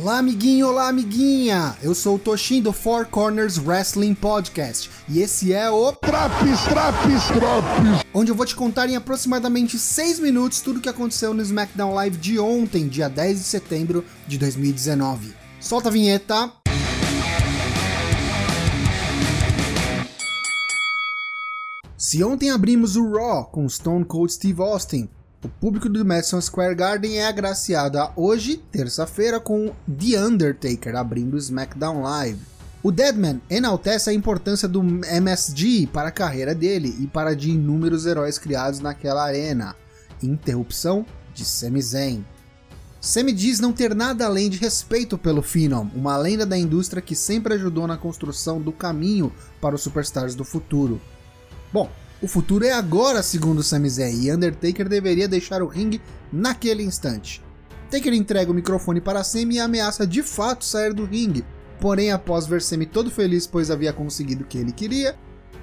Olá, amiguinho, olá, amiguinha! Eu sou o Toshin do Four Corners Wrestling Podcast e esse é o Traps, Traps, Traps! Onde eu vou te contar em aproximadamente 6 minutos tudo o que aconteceu no SmackDown Live de ontem, dia 10 de setembro de 2019. Solta a vinheta! Se ontem abrimos o Raw com Stone Cold Steve Austin, o público do Madison Square Garden é agraciado hoje, terça-feira, com The Undertaker abrindo o SmackDown Live. O Deadman enaltece a importância do MSG para a carreira dele e para de inúmeros heróis criados naquela arena. Interrupção de Sami Zayn. Sami diz não ter nada além de respeito pelo Phenom, uma lenda da indústria que sempre ajudou na construção do caminho para os superstars do futuro. Bom, o futuro é agora, segundo Sami Zayn, e Undertaker deveria deixar o ringue naquele instante. Taker entrega o microfone para Sami e ameaça de fato sair do ringue, porém após ver Sami todo feliz pois havia conseguido o que ele queria,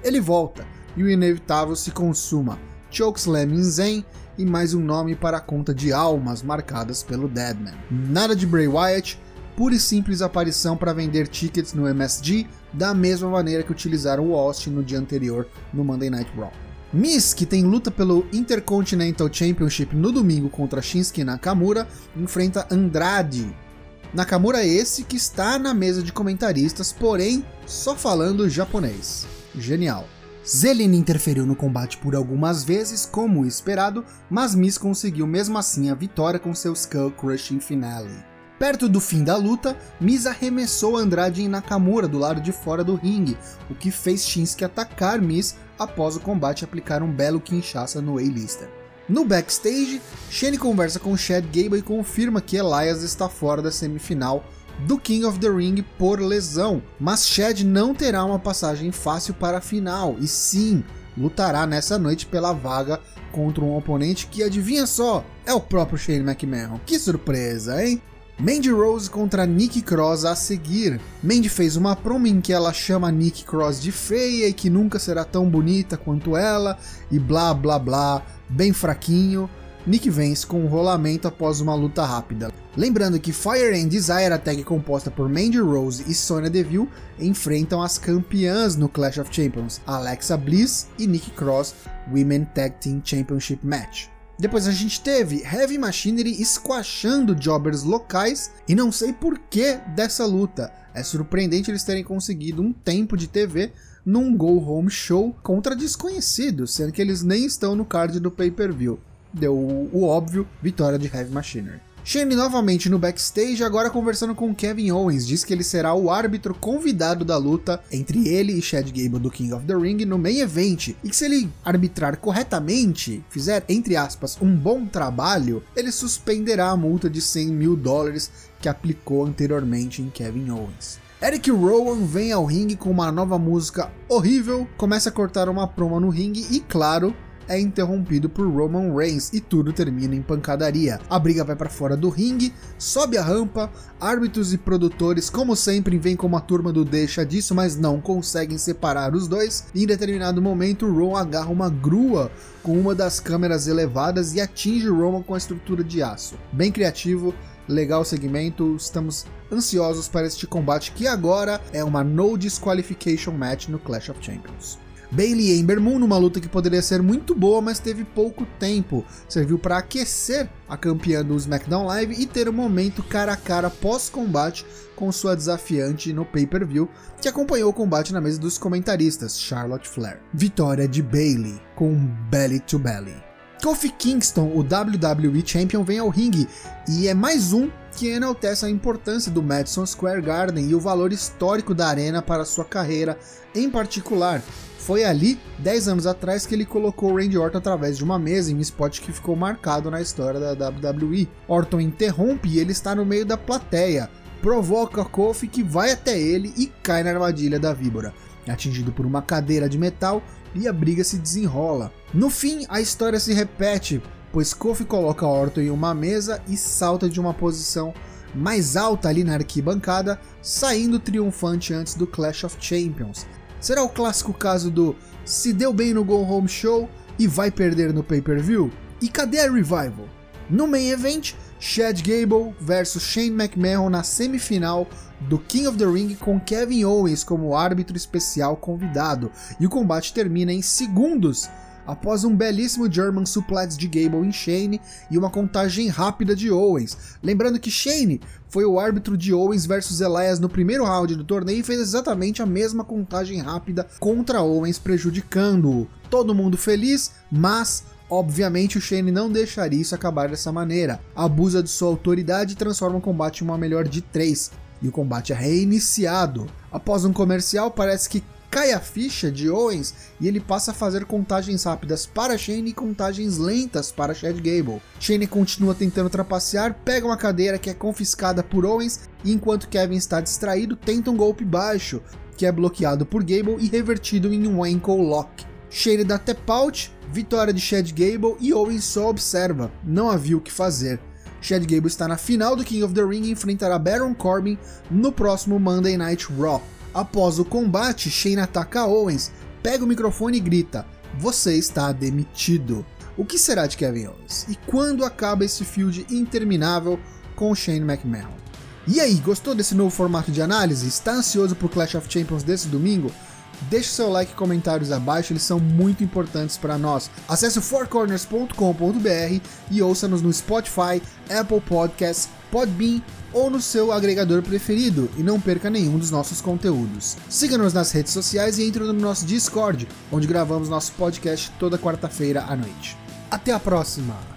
ele volta e o inevitável se consuma. Chokeslam em Zayn e mais um nome para a conta de almas marcadas pelo Deadman. Nada de Bray Wyatt, pura e simples aparição para vender tickets no MSG, da mesma maneira que utilizaram o Austin no dia anterior no Monday Night Raw. Miss, que tem luta pelo Intercontinental Championship no domingo contra Shinsuke Nakamura, enfrenta Andrade. Nakamura é esse que está na mesa de comentaristas, porém só falando japonês. Genial. Zelina interferiu no combate por algumas vezes, como esperado, mas Miss conseguiu mesmo assim a vitória com seu Skull Crushing Finale. Perto do fim da luta, Miz arremessou Andrade em Nakamura do lado de fora do ringue, o que fez Shinsuke atacar Miz após o combate aplicar um belo Kinshasa no A-Lister. No backstage, Shane conversa com Chad Gable e confirma que Elias está fora da semifinal do King of the Ring por lesão, mas Chad não terá uma passagem fácil para a final, e sim, lutará nessa noite pela vaga contra um oponente que, adivinha só, é o próprio Shane McMahon. Que surpresa, hein? Mandy Rose contra Nick Cross a seguir. Mandy fez uma promo em que ela chama Nick Cross de feia e que nunca será tão bonita quanto ela, e blá blá blá, bem fraquinho. Nick vence com um rolamento após uma luta rápida. Lembrando que Fire and Desire, a tag composta por Mandy Rose e Sonya Deville, enfrentam as campeãs no Clash of Champions, Alexa Bliss e Nick Cross Women Tag Team Championship Match. Depois a gente teve Heavy Machinery squashando jobbers locais e não sei por que dessa luta. É surpreendente eles terem conseguido um tempo de TV num Go Home Show contra desconhecidos, sendo que eles nem estão no card do pay-per-view. Deu o, óbvio, vitória de Heavy Machinery. Shane novamente no backstage, agora conversando com Kevin Owens, diz que ele será o árbitro convidado da luta entre ele e Chad Gable do King of the Ring no main event, e que se ele arbitrar corretamente, fizer, entre aspas, um bom trabalho, ele suspenderá a multa de 100 mil dólares que aplicou anteriormente em Kevin Owens. Eric Rowan vem ao ringue com uma nova música horrível, começa a cortar uma promo no ringue e, claro, é interrompido por Roman Reigns e tudo termina em pancadaria. A briga vai para fora do ringue, sobe a rampa, árbitros e produtores, como sempre, vêm como a turma do deixa disso, mas não conseguem separar os dois. Em determinado momento, Ron agarra uma grua com uma das câmeras elevadas e atinge Roman com a estrutura de aço. Bem criativo, legal segmento, estamos ansiosos para este combate que agora é uma no disqualification match no Clash of Champions. Bailey e Ember Moon numa luta que poderia ser muito boa, mas teve pouco tempo. Serviu para aquecer a campeã do SmackDown Live e ter um momento cara a cara pós-combate com sua desafiante no pay-per-view, que acompanhou o combate na mesa dos comentaristas, Charlotte Flair. Vitória de Bailey com belly to belly. Kofi Kingston, o WWE Champion, vem ao ringue e é mais um que enaltece a importância do Madison Square Garden e o valor histórico da arena para sua carreira em particular. Foi ali, 10 anos atrás, que ele colocou Randy Orton através de uma mesa em um spot que ficou marcado na história da WWE. Orton interrompe e ele está no meio da plateia, provoca Kofi que vai até ele e cai na armadilha da víbora. Atingido por uma cadeira de metal e a briga se desenrola. No fim, a história se repete, pois Kofi coloca Orton em uma mesa e salta de uma posição mais alta ali na arquibancada, saindo triunfante antes do Clash of Champions. Será o clássico caso do se deu bem no Go Home Show e vai perder no pay-per-view? E cadê a Revival? No main event, Chad Gable versus Shane McMahon na semifinal do King of the Ring com Kevin Owens como árbitro especial convidado. E o combate termina em segundos após um belíssimo German suplex de Gable em Shane e uma contagem rápida de Owens. Lembrando que Shane foi o árbitro de Owens versus Elias no primeiro round do torneio e fez exatamente a mesma contagem rápida contra Owens, prejudicando-o. Todo mundo feliz, mas Obviamente, o Shane não deixaria isso acabar dessa maneira. Abusa de sua autoridade e transforma o combate em uma melhor de três. E o combate é reiniciado. Após um comercial, parece que cai a ficha de Owens e ele passa a fazer contagens rápidas para Shane e contagens lentas para Chad Gable. Shane continua tentando trapacear, pega uma cadeira que é confiscada por Owens e enquanto Kevin está distraído, tenta um golpe baixo, que é bloqueado por Gable e revertido em um ankle lock. Shane dá tap out, vitória de Chad Gable e Owens só observa, não havia o que fazer. Chad Gable está na final do King of the Ring e enfrentará Baron Corbin no próximo Monday Night Raw. Após o combate, Shane ataca Owens, pega o microfone e grita: Você está demitido. O que será de Kevin Owens? E quando acaba esse feud interminável com Shane McMahon? E aí, gostou desse novo formato de análise? Está ansioso por Clash of Champions desse domingo? Deixe seu like e comentários abaixo, eles são muito importantes para nós. Acesse fourcorners.com.br e ouça-nos no Spotify, Apple Podcasts, Podbean ou no seu agregador preferido e não perca nenhum dos nossos conteúdos. Siga-nos nas redes sociais e entre no nosso Discord, onde gravamos nosso podcast toda quarta-feira à noite. Até a próxima!